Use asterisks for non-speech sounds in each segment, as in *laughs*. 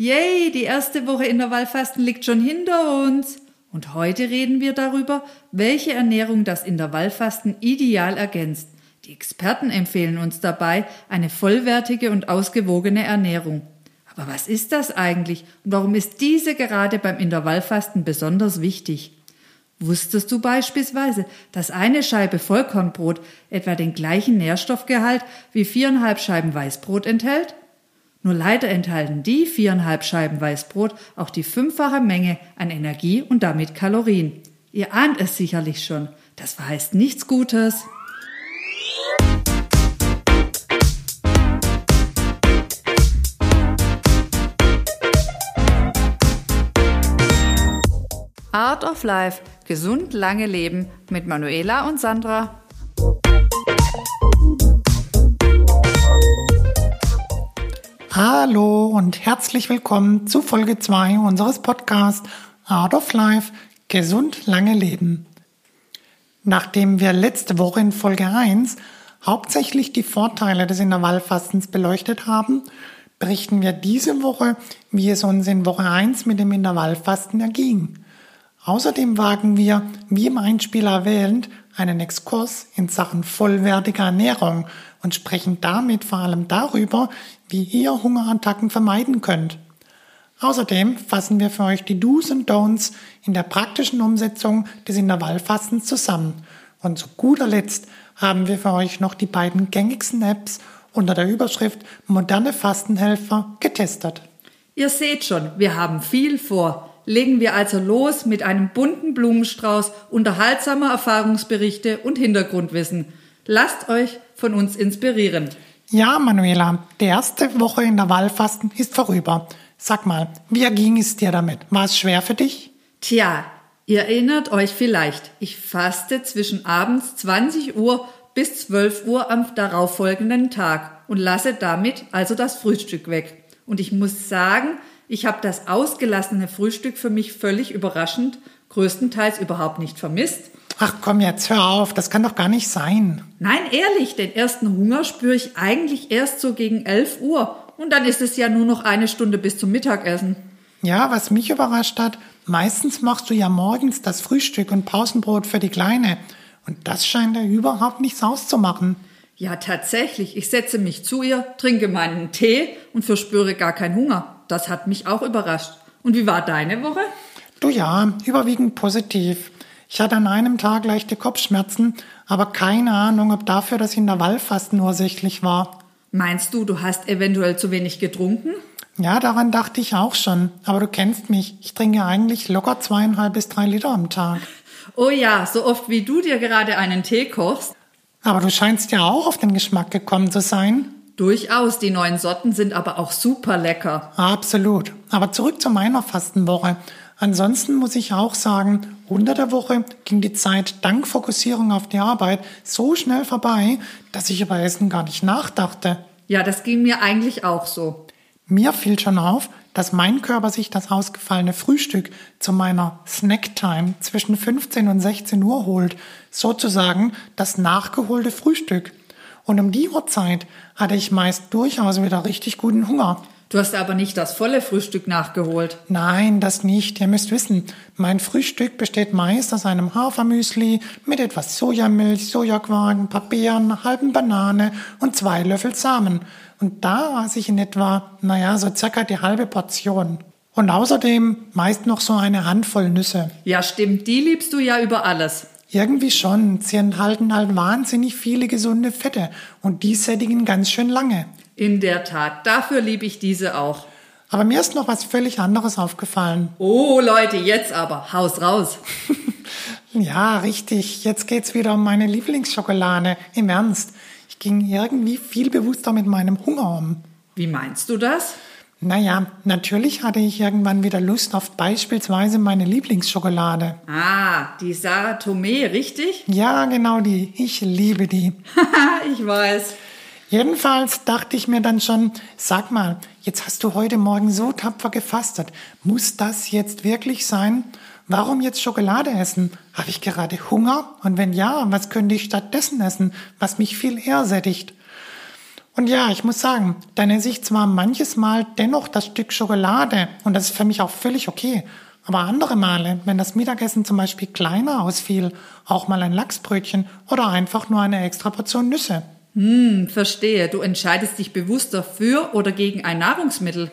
Yay, die erste Woche Intervallfasten liegt schon hinter uns. Und heute reden wir darüber, welche Ernährung das Intervallfasten ideal ergänzt. Die Experten empfehlen uns dabei eine vollwertige und ausgewogene Ernährung. Aber was ist das eigentlich und warum ist diese gerade beim Intervallfasten besonders wichtig? Wusstest du beispielsweise, dass eine Scheibe Vollkornbrot etwa den gleichen Nährstoffgehalt wie viereinhalb Scheiben Weißbrot enthält? Nur leider enthalten die viereinhalb Scheiben Weißbrot auch die fünffache Menge an Energie und damit Kalorien. Ihr ahnt es sicherlich schon. Das verheißt nichts Gutes. Art of Life. Gesund lange leben mit Manuela und Sandra. Hallo und herzlich willkommen zu Folge 2 unseres Podcasts Art of Life Gesund lange leben. Nachdem wir letzte Woche in Folge 1 hauptsächlich die Vorteile des Intervallfastens beleuchtet haben, berichten wir diese Woche, wie es uns in Woche 1 mit dem Intervallfasten erging. Außerdem wagen wir, wie im Einspieler erwähnt, einen Exkurs in Sachen vollwertiger Ernährung und sprechen damit vor allem darüber, wie ihr Hungerattacken vermeiden könnt. Außerdem fassen wir für euch die Do's und Don'ts in der praktischen Umsetzung des Intervallfastens zusammen. Und zu guter Letzt haben wir für euch noch die beiden gängigsten Apps unter der Überschrift Moderne Fastenhelfer getestet. Ihr seht schon, wir haben viel vor. Legen wir also los mit einem bunten Blumenstrauß unterhaltsamer Erfahrungsberichte und Hintergrundwissen. Lasst euch von uns inspirieren. Ja, Manuela, die erste Woche in der Wallfasten ist vorüber. Sag mal, wie ging es dir damit? War es schwer für dich? Tja, ihr erinnert euch vielleicht, ich faste zwischen abends 20 Uhr bis 12 Uhr am darauffolgenden Tag und lasse damit also das Frühstück weg. Und ich muss sagen, ich habe das ausgelassene Frühstück für mich völlig überraschend, größtenteils überhaupt nicht vermisst Ach komm jetzt, hör auf, das kann doch gar nicht sein. Nein, ehrlich, den ersten Hunger spüre ich eigentlich erst so gegen 11 Uhr. Und dann ist es ja nur noch eine Stunde bis zum Mittagessen. Ja, was mich überrascht hat, meistens machst du ja morgens das Frühstück und Pausenbrot für die Kleine. Und das scheint ja überhaupt nichts auszumachen. Ja, tatsächlich. Ich setze mich zu ihr, trinke meinen Tee und verspüre gar keinen Hunger. Das hat mich auch überrascht. Und wie war deine Woche? Du ja, überwiegend positiv. Ich hatte an einem Tag leichte Kopfschmerzen, aber keine Ahnung, ob dafür das Intervallfasten ursächlich war. Meinst du, du hast eventuell zu wenig getrunken? Ja, daran dachte ich auch schon. Aber du kennst mich. Ich trinke eigentlich locker zweieinhalb bis drei Liter am Tag. Oh ja, so oft wie du dir gerade einen Tee kochst. Aber du scheinst ja auch auf den Geschmack gekommen zu sein. Durchaus, die neuen Sorten sind aber auch super lecker. Absolut. Aber zurück zu meiner Fastenwoche. Ansonsten muss ich auch sagen, unter der Woche ging die Zeit dank Fokussierung auf die Arbeit so schnell vorbei, dass ich über Essen gar nicht nachdachte. Ja, das ging mir eigentlich auch so. Mir fiel schon auf, dass mein Körper sich das ausgefallene Frühstück zu meiner Snacktime zwischen 15 und 16 Uhr holt, sozusagen das nachgeholte Frühstück. Und um die Uhrzeit hatte ich meist durchaus wieder richtig guten Hunger. Du hast aber nicht das volle Frühstück nachgeholt. Nein, das nicht. Ihr müsst wissen, mein Frühstück besteht meist aus einem Hafermüsli mit etwas Sojamilch, Sojaquark, ein paar Beeren, einer halben Banane und zwei Löffel Samen. Und da aß ich in etwa, naja, so circa die halbe Portion. Und außerdem meist noch so eine Handvoll Nüsse. Ja, stimmt. Die liebst du ja über alles. Irgendwie schon. Sie enthalten halt wahnsinnig viele gesunde Fette und die sättigen ganz schön lange. In der Tat, dafür liebe ich diese auch. Aber mir ist noch was völlig anderes aufgefallen. Oh Leute, jetzt aber, Haus raus. *laughs* ja, richtig. Jetzt geht's wieder um meine Lieblingsschokolade. Im Ernst. Ich ging irgendwie viel bewusster mit meinem Hunger um. Wie meinst du das? Naja, natürlich hatte ich irgendwann wieder Lust auf beispielsweise meine Lieblingsschokolade. Ah, die Sarah Tomé, richtig? Ja, genau die. Ich liebe die. *laughs* ich weiß. Jedenfalls dachte ich mir dann schon, sag mal, jetzt hast du heute Morgen so tapfer gefastet. Muss das jetzt wirklich sein? Warum jetzt Schokolade essen? Habe ich gerade Hunger? Und wenn ja, was könnte ich stattdessen essen, was mich viel eher sättigt? Und ja, ich muss sagen, dann esse ich zwar manches Mal dennoch das Stück Schokolade und das ist für mich auch völlig okay. Aber andere Male, wenn das Mittagessen zum Beispiel kleiner ausfiel, auch mal ein Lachsbrötchen oder einfach nur eine extra Portion Nüsse. Hm, verstehe. Du entscheidest dich bewusster für oder gegen ein Nahrungsmittel.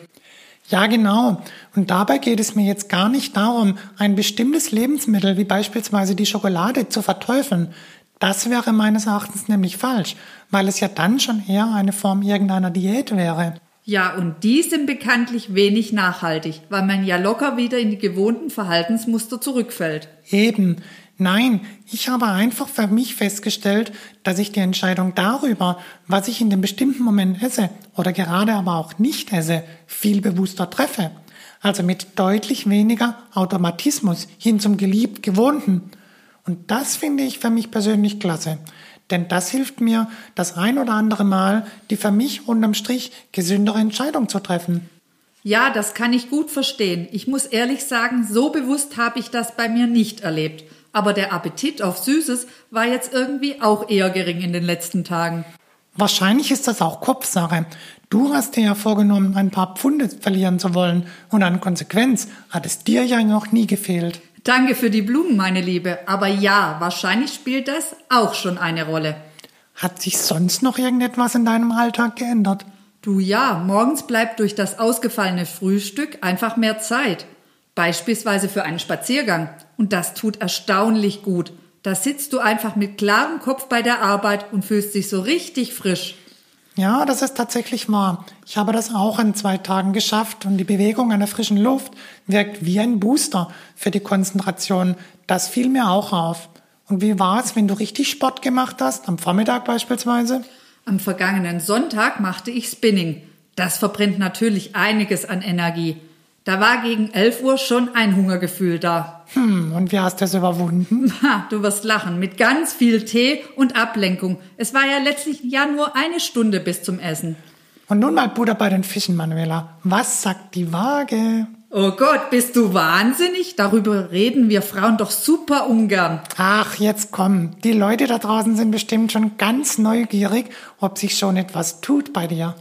Ja, genau. Und dabei geht es mir jetzt gar nicht darum, ein bestimmtes Lebensmittel wie beispielsweise die Schokolade zu verteufeln. Das wäre meines Erachtens nämlich falsch, weil es ja dann schon eher eine Form irgendeiner Diät wäre. Ja, und die sind bekanntlich wenig nachhaltig, weil man ja locker wieder in die gewohnten Verhaltensmuster zurückfällt. Eben. Nein, ich habe einfach für mich festgestellt, dass ich die Entscheidung darüber, was ich in dem bestimmten Moment esse oder gerade aber auch nicht esse, viel bewusster treffe. Also mit deutlich weniger Automatismus hin zum geliebt Gewohnten. Und das finde ich für mich persönlich klasse. Denn das hilft mir, das ein oder andere Mal die für mich unterm Strich gesündere Entscheidung zu treffen. Ja, das kann ich gut verstehen. Ich muss ehrlich sagen, so bewusst habe ich das bei mir nicht erlebt. Aber der Appetit auf Süßes war jetzt irgendwie auch eher gering in den letzten Tagen. Wahrscheinlich ist das auch Kopfsache. Du hast dir ja vorgenommen, ein paar Pfunde verlieren zu wollen und an Konsequenz hat es dir ja noch nie gefehlt. Danke für die Blumen, meine Liebe. Aber ja, wahrscheinlich spielt das auch schon eine Rolle. Hat sich sonst noch irgendetwas in deinem Alltag geändert? Du ja, morgens bleibt durch das ausgefallene Frühstück einfach mehr Zeit. Beispielsweise für einen Spaziergang. Und das tut erstaunlich gut. Da sitzt du einfach mit klarem Kopf bei der Arbeit und fühlst dich so richtig frisch. Ja, das ist tatsächlich wahr. Ich habe das auch in zwei Tagen geschafft und die Bewegung an der frischen Luft wirkt wie ein Booster für die Konzentration. Das fiel mir auch auf. Und wie war es, wenn du richtig Sport gemacht hast, am Vormittag beispielsweise? Am vergangenen Sonntag machte ich Spinning. Das verbrennt natürlich einiges an Energie. Da war gegen 11 Uhr schon ein Hungergefühl da. Hm, und wie hast du es überwunden? *laughs* Ha, du wirst lachen. Mit ganz viel Tee und Ablenkung. Es war ja letztlich ja nur eine Stunde bis zum Essen. Und nun mal Butter bei den Fischen, Manuela. Was sagt die Waage? Oh Gott, bist du wahnsinnig? Darüber reden wir Frauen doch super ungern. Ach, jetzt komm. Die Leute da draußen sind bestimmt schon ganz neugierig, ob sich schon etwas tut bei dir.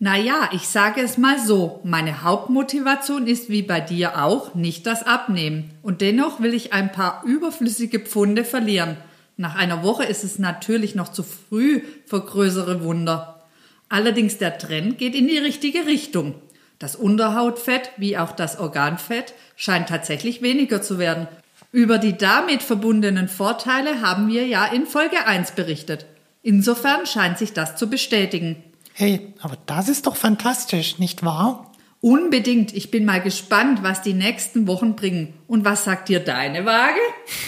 Naja, ich sage es mal so, meine Hauptmotivation ist wie bei dir auch nicht das Abnehmen. Und dennoch will ich ein paar überflüssige Pfunde verlieren. Nach einer Woche ist es natürlich noch zu früh für größere Wunder. Allerdings der Trend geht in die richtige Richtung. Das Unterhautfett wie auch das Organfett scheint tatsächlich weniger zu werden. Über die damit verbundenen Vorteile haben wir ja in Folge 1 berichtet. Insofern scheint sich das zu bestätigen. Hey, aber das ist doch fantastisch, nicht wahr? Unbedingt. Ich bin mal gespannt, was die nächsten Wochen bringen. Und was sagt dir deine Waage?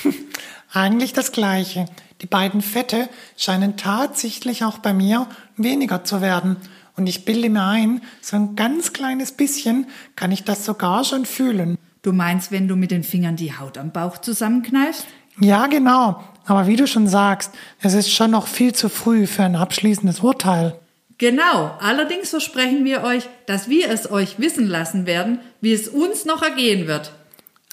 *laughs* Eigentlich das Gleiche. Die beiden Fette scheinen tatsächlich auch bei mir weniger zu werden. Und ich bilde mir ein, so ein ganz kleines bisschen kann ich das sogar schon fühlen. Du meinst, wenn du mit den Fingern die Haut am Bauch zusammenkneifst? Ja, genau. Aber wie du schon sagst, es ist schon noch viel zu früh für ein abschließendes Urteil. Genau, allerdings versprechen wir euch, dass wir es euch wissen lassen werden, wie es uns noch ergehen wird.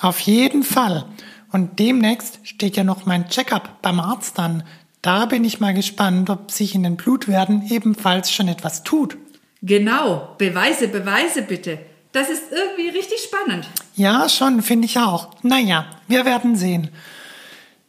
Auf jeden Fall. Und demnächst steht ja noch mein Checkup beim Arzt an. Da bin ich mal gespannt, ob sich in den Blutwerten ebenfalls schon etwas tut. Genau, Beweise, Beweise bitte. Das ist irgendwie richtig spannend. Ja, schon, finde ich auch. Naja, wir werden sehen.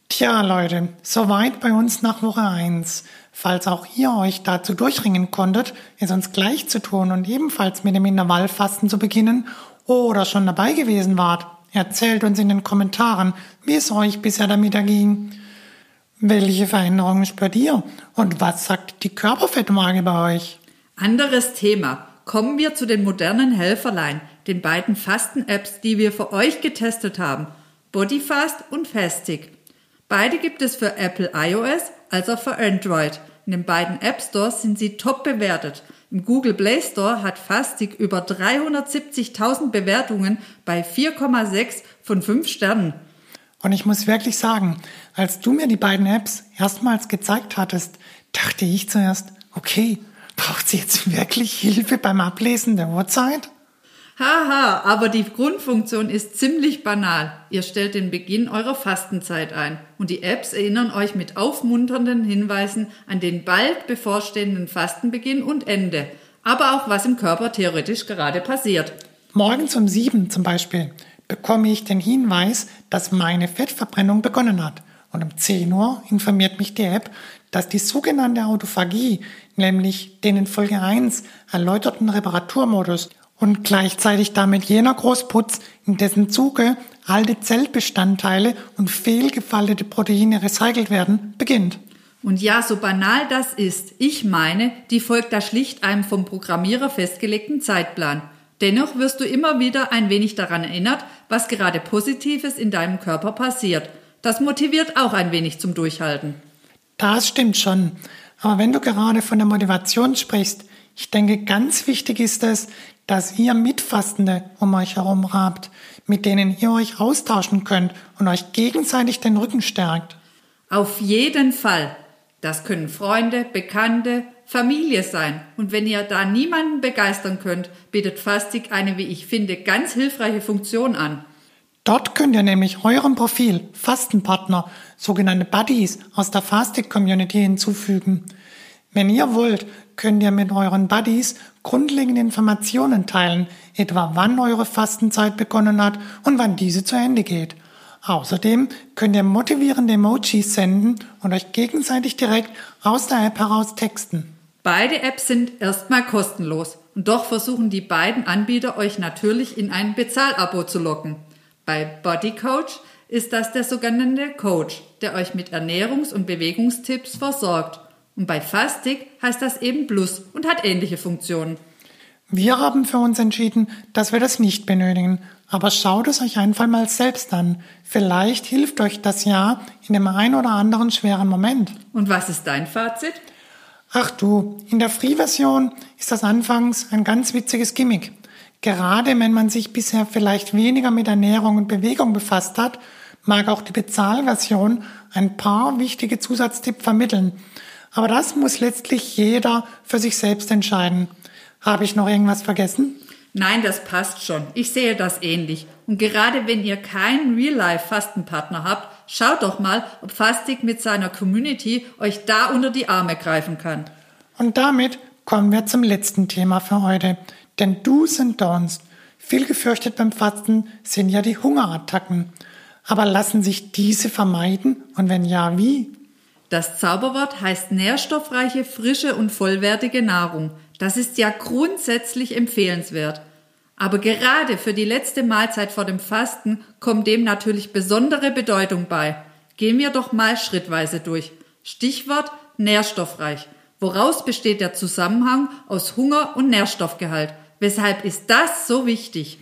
Tja, Leute, soweit bei uns nach Woche 1. Falls auch ihr euch dazu durchringen konntet, es uns gleich zu tun und ebenfalls mit dem Intervallfasten zu beginnen oder schon dabei gewesen wart, erzählt uns in den Kommentaren, wie es euch bisher damit erging. Welche Veränderungen spürt ihr und was sagt die Körperfettwaage bei euch? Anderes Thema. Kommen wir zu den modernen Helferlein, den beiden Fasten-Apps, die wir für euch getestet haben. Bodyfast und Fastig. Beide gibt es für Apple iOS als auch für Android. In den beiden App Stores sind sie top bewertet. Im Google Play Store hat Fastig über 370.000 Bewertungen bei 4,6 von 5 Sternen. Und ich muss wirklich sagen, als du mir die beiden Apps erstmals gezeigt hattest, dachte ich zuerst, okay, braucht sie jetzt wirklich Hilfe beim Ablesen der Uhrzeit? Haha, aber die Grundfunktion ist ziemlich banal. Ihr stellt den Beginn eurer Fastenzeit ein und die Apps erinnern euch mit aufmunternden Hinweisen an den bald bevorstehenden Fastenbeginn und Ende, aber auch was im Körper theoretisch gerade passiert. Morgens um sieben zum Beispiel bekomme ich den Hinweis, dass meine Fettverbrennung begonnen hat. Und um 10 Uhr informiert mich die App, dass die sogenannte Autophagie, nämlich den in Folge 1 erläuterten Reparaturmodus und gleichzeitig damit jener Großputz, in dessen Zuge alte Zellbestandteile und fehlgefaltete Proteine recycelt werden, beginnt. Und ja, so banal das ist, ich meine, die folgt da schlicht einem vom Programmierer festgelegten Zeitplan. Dennoch wirst du immer wieder ein wenig daran erinnert, was gerade Positives in deinem Körper passiert. Das motiviert auch ein wenig zum Durchhalten. Das stimmt schon. Aber wenn du gerade von der Motivation sprichst, ich denke, ganz wichtig ist es, dass ihr Mitfastende um euch herum habt, mit denen ihr euch austauschen könnt und euch gegenseitig den Rücken stärkt. Auf jeden Fall. Das können Freunde, Bekannte, Familie sein. Und wenn ihr da niemanden begeistern könnt, bietet Fastig eine, wie ich finde, ganz hilfreiche Funktion an. Dort könnt ihr nämlich eurem Profil Fastenpartner, sogenannte Buddies aus der Fastig-Community hinzufügen. Wenn ihr wollt, könnt ihr mit euren Buddies grundlegende Informationen teilen, etwa wann eure Fastenzeit begonnen hat und wann diese zu Ende geht. Außerdem könnt ihr motivierende Emojis senden und euch gegenseitig direkt aus der App heraus texten. Beide Apps sind erstmal kostenlos und doch versuchen die beiden Anbieter euch natürlich in ein Bezahlabo zu locken. Bei Body Coach ist das der sogenannte Coach, der euch mit Ernährungs- und Bewegungstipps versorgt. Und bei Fastig heißt das eben Plus und hat ähnliche Funktionen. Wir haben für uns entschieden, dass wir das nicht benötigen. Aber schaut es euch einfach mal selbst an. Vielleicht hilft euch das ja in dem ein oder anderen schweren Moment. Und was ist dein Fazit? Ach du, in der Free-Version ist das anfangs ein ganz witziges Gimmick. Gerade wenn man sich bisher vielleicht weniger mit Ernährung und Bewegung befasst hat, mag auch die Bezahlversion ein paar wichtige Zusatztipps vermitteln. Aber das muss letztlich jeder für sich selbst entscheiden. Habe ich noch irgendwas vergessen? Nein, das passt schon. Ich sehe das ähnlich. Und gerade wenn ihr keinen Real-Life-Fastenpartner habt, schaut doch mal, ob Fastig mit seiner Community euch da unter die Arme greifen kann. Und damit kommen wir zum letzten Thema für heute. Denn Do's und Don'ts. Viel gefürchtet beim Fasten sind ja die Hungerattacken. Aber lassen sich diese vermeiden? Und wenn ja, wie? Das Zauberwort heißt nährstoffreiche, frische und vollwertige Nahrung. Das ist ja grundsätzlich empfehlenswert. Aber gerade für die letzte Mahlzeit vor dem Fasten kommt dem natürlich besondere Bedeutung bei. Gehen wir doch mal schrittweise durch. Stichwort nährstoffreich. Woraus besteht der Zusammenhang aus Hunger und Nährstoffgehalt? Weshalb ist das so wichtig?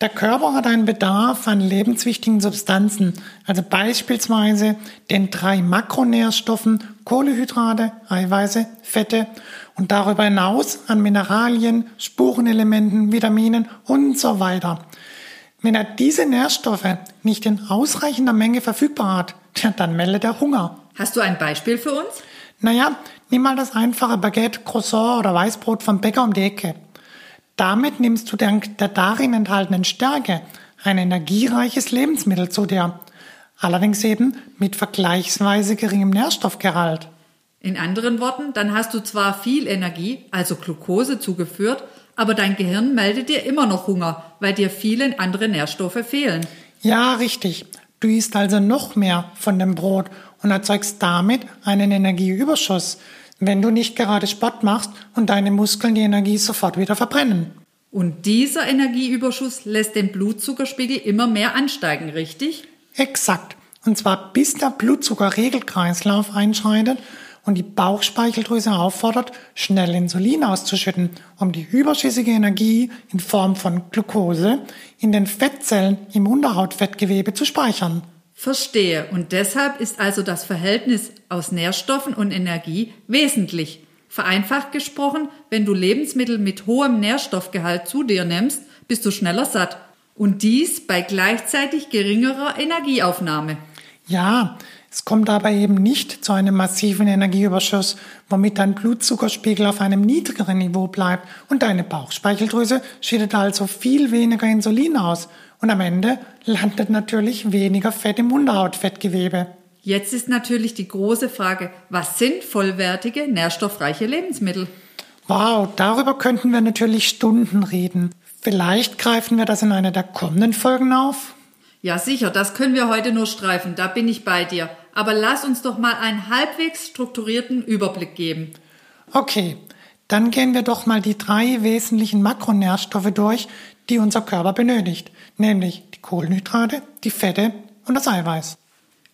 Der Körper hat einen Bedarf an lebenswichtigen Substanzen, also beispielsweise den drei Makronährstoffen Kohlehydrate, Eiweiße, Fette und darüber hinaus an Mineralien, Spurenelementen, Vitaminen und so weiter. Wenn er diese Nährstoffe nicht in ausreichender Menge verfügbar hat, dann meldet er Hunger. Hast du ein Beispiel für uns? Naja, nimm mal das einfache Baguette, Croissant oder Weißbrot vom Bäcker um die Ecke. Damit nimmst du dank der darin enthaltenen Stärke ein energiereiches Lebensmittel zu dir. Allerdings eben mit vergleichsweise geringem Nährstoffgehalt. In anderen Worten, dann hast du zwar viel Energie, also Glucose zugeführt, aber dein Gehirn meldet dir immer noch Hunger, weil dir viele andere Nährstoffe fehlen. Ja, richtig. Du isst also noch mehr von dem Brot und erzeugst damit einen Energieüberschuss wenn du nicht gerade Sport machst und deine Muskeln die Energie sofort wieder verbrennen. Und dieser Energieüberschuss lässt den Blutzuckerspiegel immer mehr ansteigen, richtig? Exakt. Und zwar bis der Blutzuckerregelkreislauf einschreitet und die Bauchspeicheldrüse auffordert, schnell Insulin auszuschütten, um die überschüssige Energie in Form von Glucose in den Fettzellen im Unterhautfettgewebe zu speichern. Verstehe. Und deshalb ist also das Verhältnis aus Nährstoffen und Energie wesentlich. Vereinfacht gesprochen, wenn du Lebensmittel mit hohem Nährstoffgehalt zu dir nimmst, bist du schneller satt. Und dies bei gleichzeitig geringerer Energieaufnahme. Ja, Es kommt aber eben nicht zu einem massiven Energieüberschuss, womit dein Blutzuckerspiegel auf einem niedrigeren Niveau bleibt und deine Bauchspeicheldrüse schüttet also viel weniger Insulin aus und am Ende landet natürlich weniger Fett im Unterhautfettgewebe. Jetzt ist natürlich die große Frage, was sind vollwertige, nährstoffreiche Lebensmittel? Wow, darüber könnten wir natürlich Stunden reden. Vielleicht greifen wir das in einer der kommenden Folgen auf. Ja, sicher, das können wir heute nur streifen, da bin ich bei dir. Aber lass uns doch mal einen halbwegs strukturierten Überblick geben. Okay, dann gehen wir doch mal die drei wesentlichen Makronährstoffe durch, die unser Körper benötigt, nämlich die Kohlenhydrate, die Fette und das Eiweiß.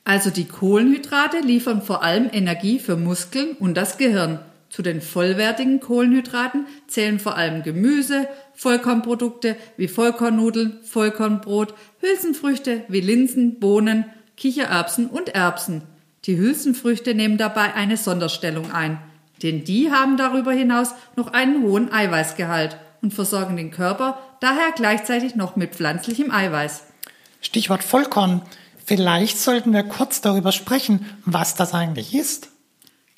Also die Kohlenhydrate liefern vor allem Energie für Muskeln und das Gehirn. Zu den vollwertigen Kohlenhydraten zählen vor allem Gemüse, Vollkornprodukte wie Vollkornnudeln, Vollkornbrot, Hülsenfrüchte wie Linsen, Bohnen, Kichererbsen und Erbsen. Die Hülsenfrüchte nehmen dabei eine Sonderstellung ein, denn die haben darüber hinaus noch einen hohen Eiweißgehalt und versorgen den Körper daher gleichzeitig noch mit pflanzlichem Eiweiß. Stichwort Vollkorn. Vielleicht sollten wir kurz darüber sprechen, was das eigentlich ist.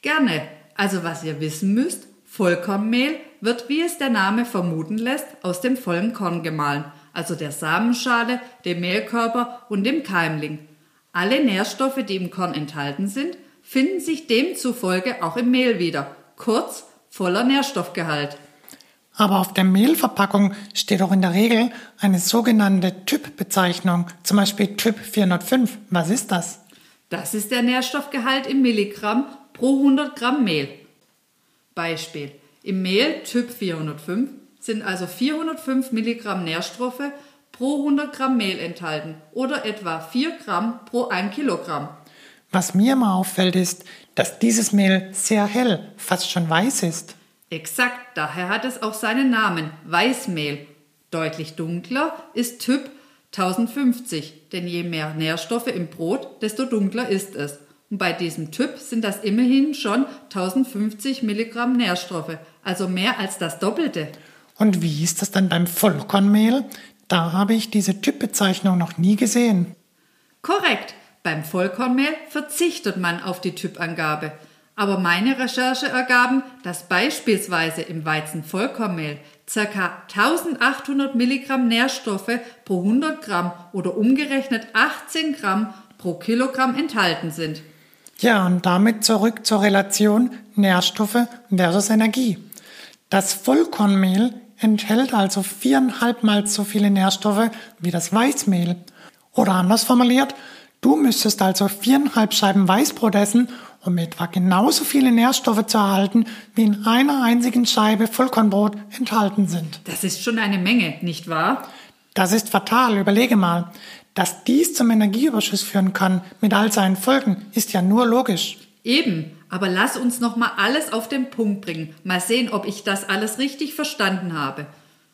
Gerne. Also was ihr wissen müsst, Vollkornmehl wird, wie es der Name vermuten lässt, aus dem vollen Korn gemahlen, also der Samenschale, dem Mehlkörper und dem Keimling. Alle Nährstoffe, die im Korn enthalten sind, finden sich demzufolge auch im Mehl wieder, kurz voller Nährstoffgehalt. Aber auf der Mehlverpackung steht auch in der Regel eine sogenannte Typbezeichnung, zum Beispiel Typ 405. Was ist das? Das ist der Nährstoffgehalt im Milligramm pro 100 Gramm Mehl. Beispiel. Im Mehl Typ 405 sind also 405 Milligramm Nährstoffe pro 100 Gramm Mehl enthalten oder etwa 4 Gramm pro 1 Kilogramm. Was mir immer auffällt, ist, dass dieses Mehl sehr hell, fast schon weiß ist. Exakt, daher hat es auch seinen Namen, Weißmehl. Deutlich dunkler ist Typ 1050, denn je mehr Nährstoffe im Brot, desto dunkler ist es. Und bei diesem Typ sind das immerhin schon 1050 Milligramm Nährstoffe, also mehr als das Doppelte. Und wie ist das dann beim Vollkornmehl? Da habe ich diese Typbezeichnung noch nie gesehen. Korrekt. Beim Vollkornmehl verzichtet man auf die Typangabe. Aber meine Recherche ergaben, dass beispielsweise im Weizenvollkornmehl ca. 1800 Milligramm Nährstoffe pro 100 Gramm oder umgerechnet 18 Gramm pro Kilogramm enthalten sind. Ja, und damit zurück zur Relation Nährstoffe versus Energie. Das Vollkornmehl enthält also viereinhalb Mal so viele Nährstoffe wie das Weißmehl. Oder anders formuliert, du müsstest also viereinhalb Scheiben Weißbrot essen, um etwa genauso viele Nährstoffe zu erhalten, wie in einer einzigen Scheibe Vollkornbrot enthalten sind. Das ist schon eine Menge, nicht wahr? Das ist fatal, überlege mal. Dass dies zum Energieüberschuss führen kann, mit all seinen Folgen, ist ja nur logisch. Eben, aber lass uns noch mal alles auf den Punkt bringen. Mal sehen, ob ich das alles richtig verstanden habe.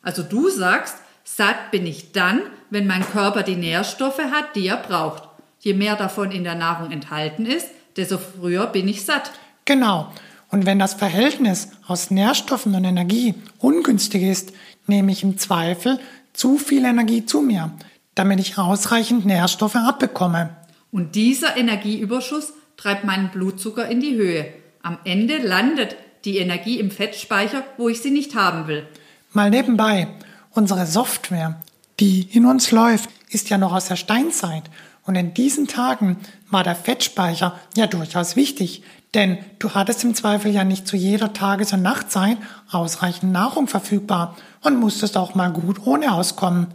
Also du sagst, satt bin ich dann, wenn mein Körper die Nährstoffe hat, die er braucht. Je mehr davon in der Nahrung enthalten ist, desto früher bin ich satt. Genau. Und wenn das Verhältnis aus Nährstoffen und Energie ungünstig ist, nehme ich im Zweifel zu viel Energie zu mir damit ich ausreichend Nährstoffe abbekomme. Und dieser Energieüberschuss treibt meinen Blutzucker in die Höhe. Am Ende landet die Energie im Fettspeicher, wo ich sie nicht haben will. Mal nebenbei, unsere Software, die in uns läuft, ist ja noch aus der Steinzeit. Und in diesen Tagen war der Fettspeicher ja durchaus wichtig, denn du hattest im Zweifel ja nicht zu jeder Tages- und Nachtzeit ausreichend Nahrung verfügbar und musstest auch mal gut ohne auskommen.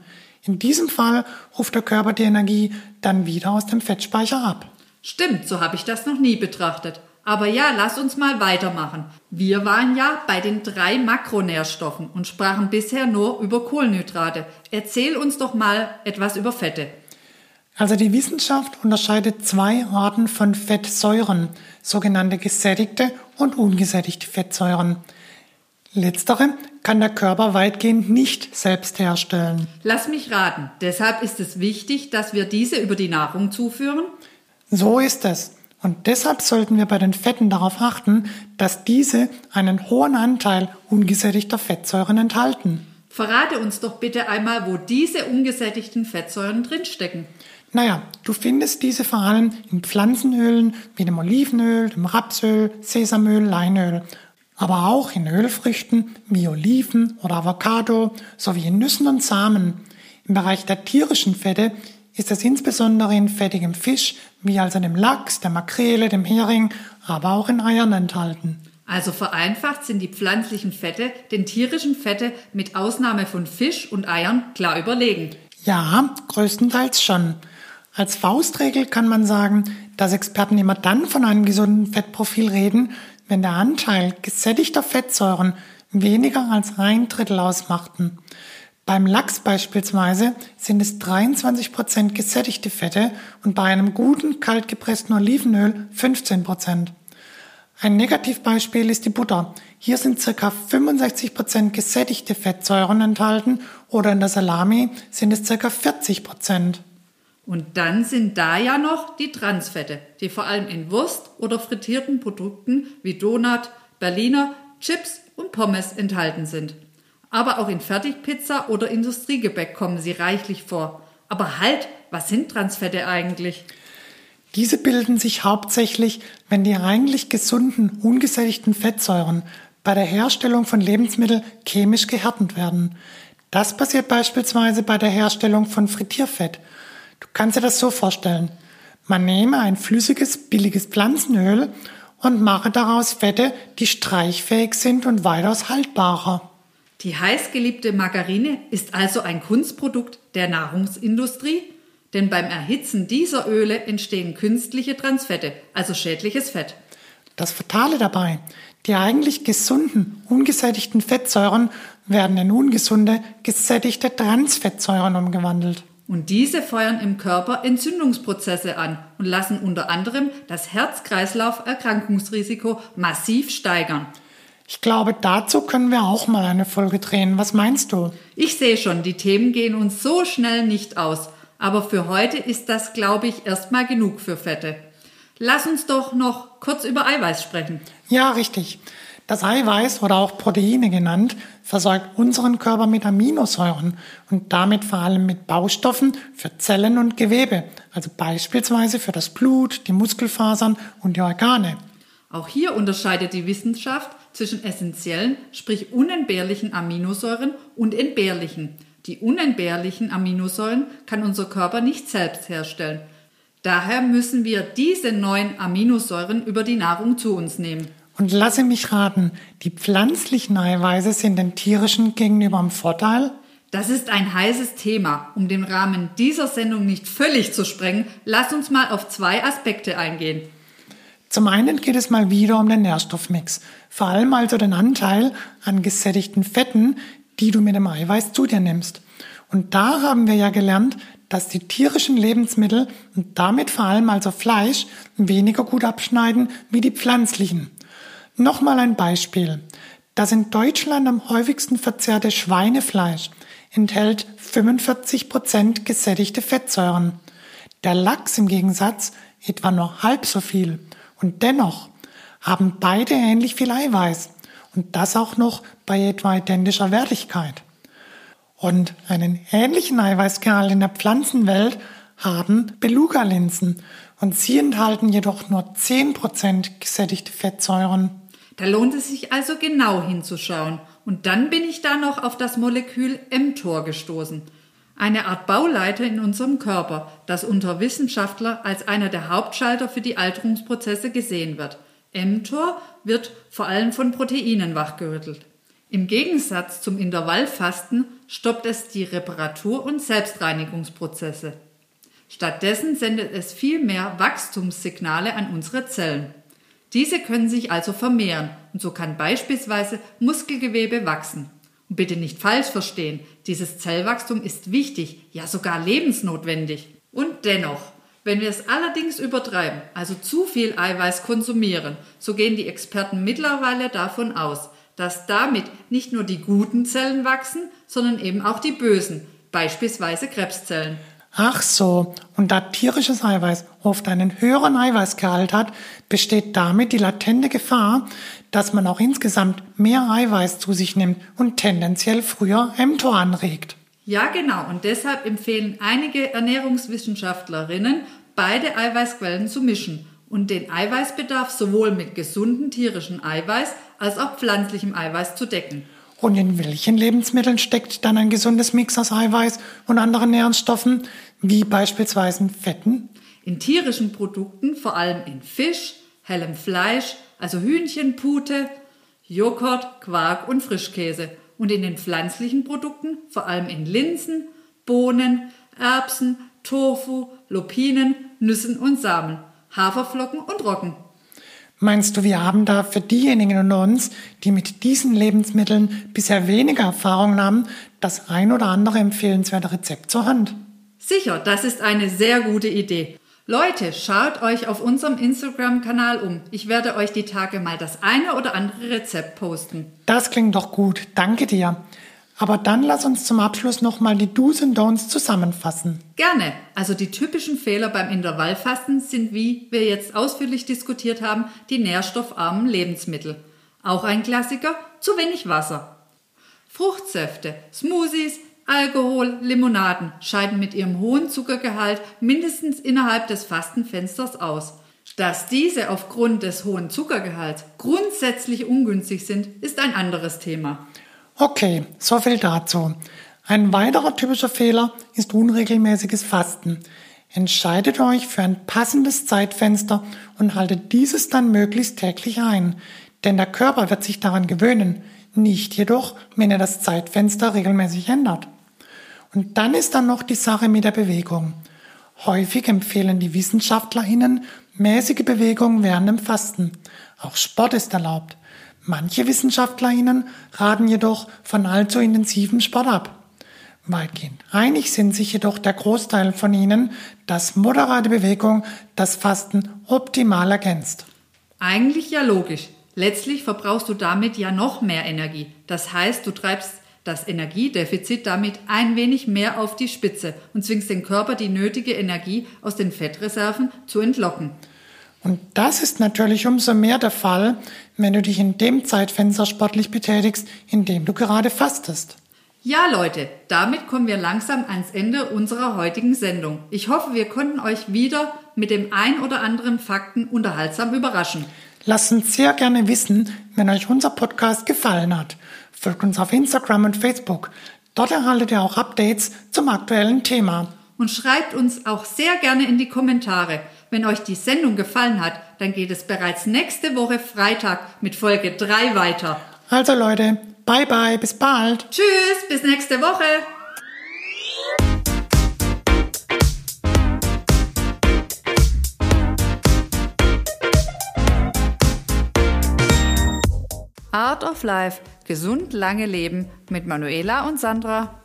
In diesem Fall ruft der Körper die Energie dann wieder aus dem Fettspeicher ab. Stimmt, so habe ich das noch nie betrachtet. Aber ja, lass uns mal weitermachen. Wir waren ja bei den drei Makronährstoffen und sprachen bisher nur über Kohlenhydrate. Erzähl uns doch mal etwas über Fette. Also die Wissenschaft unterscheidet zwei Arten von Fettsäuren, sogenannte gesättigte und ungesättigte Fettsäuren. Letztere kann der Körper weitgehend nicht selbst herstellen. Lass mich raten. Deshalb ist es wichtig, dass wir diese über die Nahrung zuführen? So ist es. Und deshalb sollten wir bei den Fetten darauf achten, dass diese einen hohen Anteil ungesättigter Fettsäuren enthalten. Verrate uns doch bitte einmal, wo diese ungesättigten Fettsäuren drinstecken. Naja, du findest diese vor allem in Pflanzenölen wie dem Olivenöl, dem Rapsöl, Sesamöl, Leinöl, aber auch in Ölfrüchten wie Oliven oder Avocado sowie in Nüssen und Samen. Im Bereich der tierischen Fette ist es insbesondere in fettigem Fisch wie also dem Lachs, der Makrele, dem Hering, aber auch in Eiern enthalten. Also vereinfacht sind die pflanzlichen Fette den tierischen Fette mit Ausnahme von Fisch und Eiern klar überlegen. Ja, größtenteils schon. Als Faustregel kann man sagen, dass Experten immer dann von einem gesunden Fettprofil reden, wenn der Anteil gesättigter Fettsäuren weniger als ein Drittel ausmachten. Beim Lachs beispielsweise sind es 23 Prozent gesättigte Fette und bei einem guten kaltgepressten Olivenöl 15%. Ein Negativbeispiel ist die Butter. Hier sind ca. 65% gesättigte Fettsäuren enthalten oder in der Salami sind es ca. 40%. Und dann sind da ja noch die Transfette, die vor allem in Wurst oder frittierten Produkten wie Donut, Berliner, Chips und Pommes enthalten sind. Aber auch in Fertigpizza oder Industriegebäck kommen sie reichlich vor. Aber halt, was sind Transfette eigentlich? Diese bilden sich hauptsächlich, wenn die eigentlich gesunden, ungesättigten Fettsäuren bei der Herstellung von Lebensmitteln chemisch gehärtet werden. Das passiert beispielsweise bei der Herstellung von Frittierfett. Du kannst dir das so vorstellen. Man nehme ein flüssiges, billiges Pflanzenöl und mache daraus Fette, die streichfähig sind und weitaus haltbarer. Die heißgeliebte Margarine ist also ein Kunstprodukt der Nahrungsindustrie? Denn beim Erhitzen dieser Öle entstehen künstliche Transfette, also schädliches Fett. Das Fatale dabei, die eigentlich gesunden, ungesättigten Fettsäuren werden in ungesunde, gesättigte Transfettsäuren umgewandelt. Und diese feuern im Körper Entzündungsprozesse an und lassen unter anderem das Herz-Kreislauf-Erkrankungsrisiko massiv steigern. Ich glaube, dazu können wir auch mal eine Folge drehen. Was meinst du? Ich sehe schon, die Themen gehen uns so schnell nicht aus. Aber für heute ist das, glaube ich, erstmal genug für Fette. Lass uns doch noch kurz über Eiweiß sprechen. Ja, richtig. Das Eiweiß oder auch Proteine genannt versorgt unseren Körper mit Aminosäuren und damit vor allem mit Baustoffen für Zellen und Gewebe, also beispielsweise für das Blut, die Muskelfasern und die Organe. Auch hier unterscheidet die Wissenschaft zwischen essentiellen, sprich unentbehrlichen Aminosäuren und entbehrlichen. Die unentbehrlichen Aminosäuren kann unser Körper nicht selbst herstellen. Daher müssen wir diese neuen Aminosäuren über die Nahrung zu uns nehmen. Und lasse mich raten, die pflanzlichen Eiweiße sind den tierischen gegenüber im Vorteil? Das ist ein heißes Thema. Um den Rahmen dieser Sendung nicht völlig zu sprengen, lass uns mal auf zwei Aspekte eingehen. Zum einen geht es mal wieder um den Nährstoffmix, vor allem also den Anteil an gesättigten Fetten, die du mit dem Eiweiß zu dir nimmst. Und da haben wir ja gelernt, dass die tierischen Lebensmittel und damit vor allem also Fleisch weniger gut abschneiden wie die pflanzlichen. Nochmal ein Beispiel. Das in Deutschland am häufigsten verzehrte Schweinefleisch enthält 45 Prozent gesättigte Fettsäuren. Der Lachs im Gegensatz etwa nur halb so viel. Und dennoch haben beide ähnlich viel Eiweiß. Und das auch noch bei etwa identischer Wertigkeit. Und einen ähnlichen Eiweißgehalt in der Pflanzenwelt haben Beluga-Linsen. Und sie enthalten jedoch nur 10% gesättigte Fettsäuren. Da lohnt es sich also genau hinzuschauen. Und dann bin ich da noch auf das Molekül mTOR gestoßen. Eine Art Bauleiter in unserem Körper, das unter Wissenschaftler als einer der Hauptschalter für die Alterungsprozesse gesehen wird. mTOR wird vor allem von Proteinen wachgerüttelt. Im Gegensatz zum Intervallfasten stoppt es die Reparatur- und Selbstreinigungsprozesse. Stattdessen sendet es viel mehr Wachstumssignale an unsere Zellen. Diese können sich also vermehren und so kann beispielsweise Muskelgewebe wachsen. Und bitte nicht falsch verstehen, dieses Zellwachstum ist wichtig, ja sogar lebensnotwendig. Und dennoch, wenn wir es allerdings übertreiben, also zu viel Eiweiß konsumieren, so gehen die Experten mittlerweile davon aus, dass damit nicht nur die guten Zellen wachsen, sondern eben auch die bösen, beispielsweise Krebszellen. Ach so, und da tierisches Eiweiß oft einen höheren Eiweißgehalt hat, besteht damit die latente Gefahr, dass man auch insgesamt mehr Eiweiß zu sich nimmt und tendenziell früher mTOR anregt. Ja, genau. Und deshalb empfehlen einige Ernährungswissenschaftlerinnen, beide Eiweißquellen zu mischen und den Eiweißbedarf sowohl mit gesunden tierischen Eiweiß als auch pflanzlichem Eiweiß zu decken. Und in welchen Lebensmitteln steckt dann ein gesundes Mix aus Eiweiß und anderen Nährstoffen, wie beispielsweise Fetten? In tierischen Produkten vor allem in Fisch, hellem Fleisch, also Hühnchen, Pute, Joghurt, Quark und Frischkäse. Und in den pflanzlichen Produkten vor allem in Linsen, Bohnen, Erbsen, Tofu, Lupinen, Nüssen und Samen, Haferflocken und Roggen. Meinst du, wir haben da für diejenigen unter uns, die mit diesen Lebensmitteln bisher weniger Erfahrung haben, das ein oder andere empfehlenswerte Rezept zur Hand? Sicher, das ist eine sehr gute Idee. Leute, schaut euch auf unserem Instagram-Kanal um. Ich werde euch die Tage mal das eine oder andere Rezept posten. Das klingt doch gut. Danke dir. Aber dann lass uns zum Abschluss nochmal die Do's und Don'ts zusammenfassen. Gerne. Also die typischen Fehler beim Intervallfasten sind, wie wir jetzt ausführlich diskutiert haben, die nährstoffarmen Lebensmittel. Auch ein Klassiker, zu wenig Wasser. Fruchtsäfte, Smoothies, Alkohol, Limonaden scheiden mit ihrem hohen Zuckergehalt mindestens innerhalb des Fastenfensters aus. Dass diese aufgrund des hohen Zuckergehalts grundsätzlich ungünstig sind, ist ein anderes Thema. Okay, so viel dazu. Ein weiterer typischer Fehler ist unregelmäßiges Fasten. Entscheidet euch für ein passendes Zeitfenster und haltet dieses dann möglichst täglich ein, denn der Körper wird sich daran gewöhnen, nicht jedoch, wenn ihr das Zeitfenster regelmäßig ändert. Und dann ist dann noch die Sache mit der Bewegung. Häufig empfehlen die WissenschaftlerInnen mäßige Bewegung während dem Fasten. Auch Sport ist erlaubt. Manche WissenschaftlerInnen raten jedoch von allzu intensivem Sport ab. Weitgehend einig sind sich jedoch der Großteil von ihnen, dass moderate Bewegung das Fasten optimal ergänzt. Eigentlich ja logisch. Letztlich verbrauchst du damit ja noch mehr Energie. Das heißt, du treibst das Energiedefizit damit ein wenig mehr auf die Spitze und zwingst den Körper die nötige Energie aus den Fettreserven zu entlocken. Und das ist natürlich umso mehr der Fall, wenn du dich in dem Zeitfenster sportlich betätigst, in dem du gerade fastest. Ja, Leute, damit kommen wir langsam ans Ende unserer heutigen Sendung. Ich hoffe, wir konnten euch wieder mit dem ein oder anderen Fakten unterhaltsam überraschen. Lasst uns sehr gerne wissen, wenn euch unser Podcast gefallen hat. Folgt uns auf Instagram und Facebook. Dort erhaltet ihr auch Updates zum aktuellen Thema. Und schreibt uns auch sehr gerne in die Kommentare. Wenn euch die Sendung gefallen hat, dann geht es bereits nächste Woche Freitag mit Folge 3 weiter. Also Leute, bye bye, bis bald. Tschüss, bis nächste Woche. Art of Life. Gesund lange leben mit Manuela und Sandra.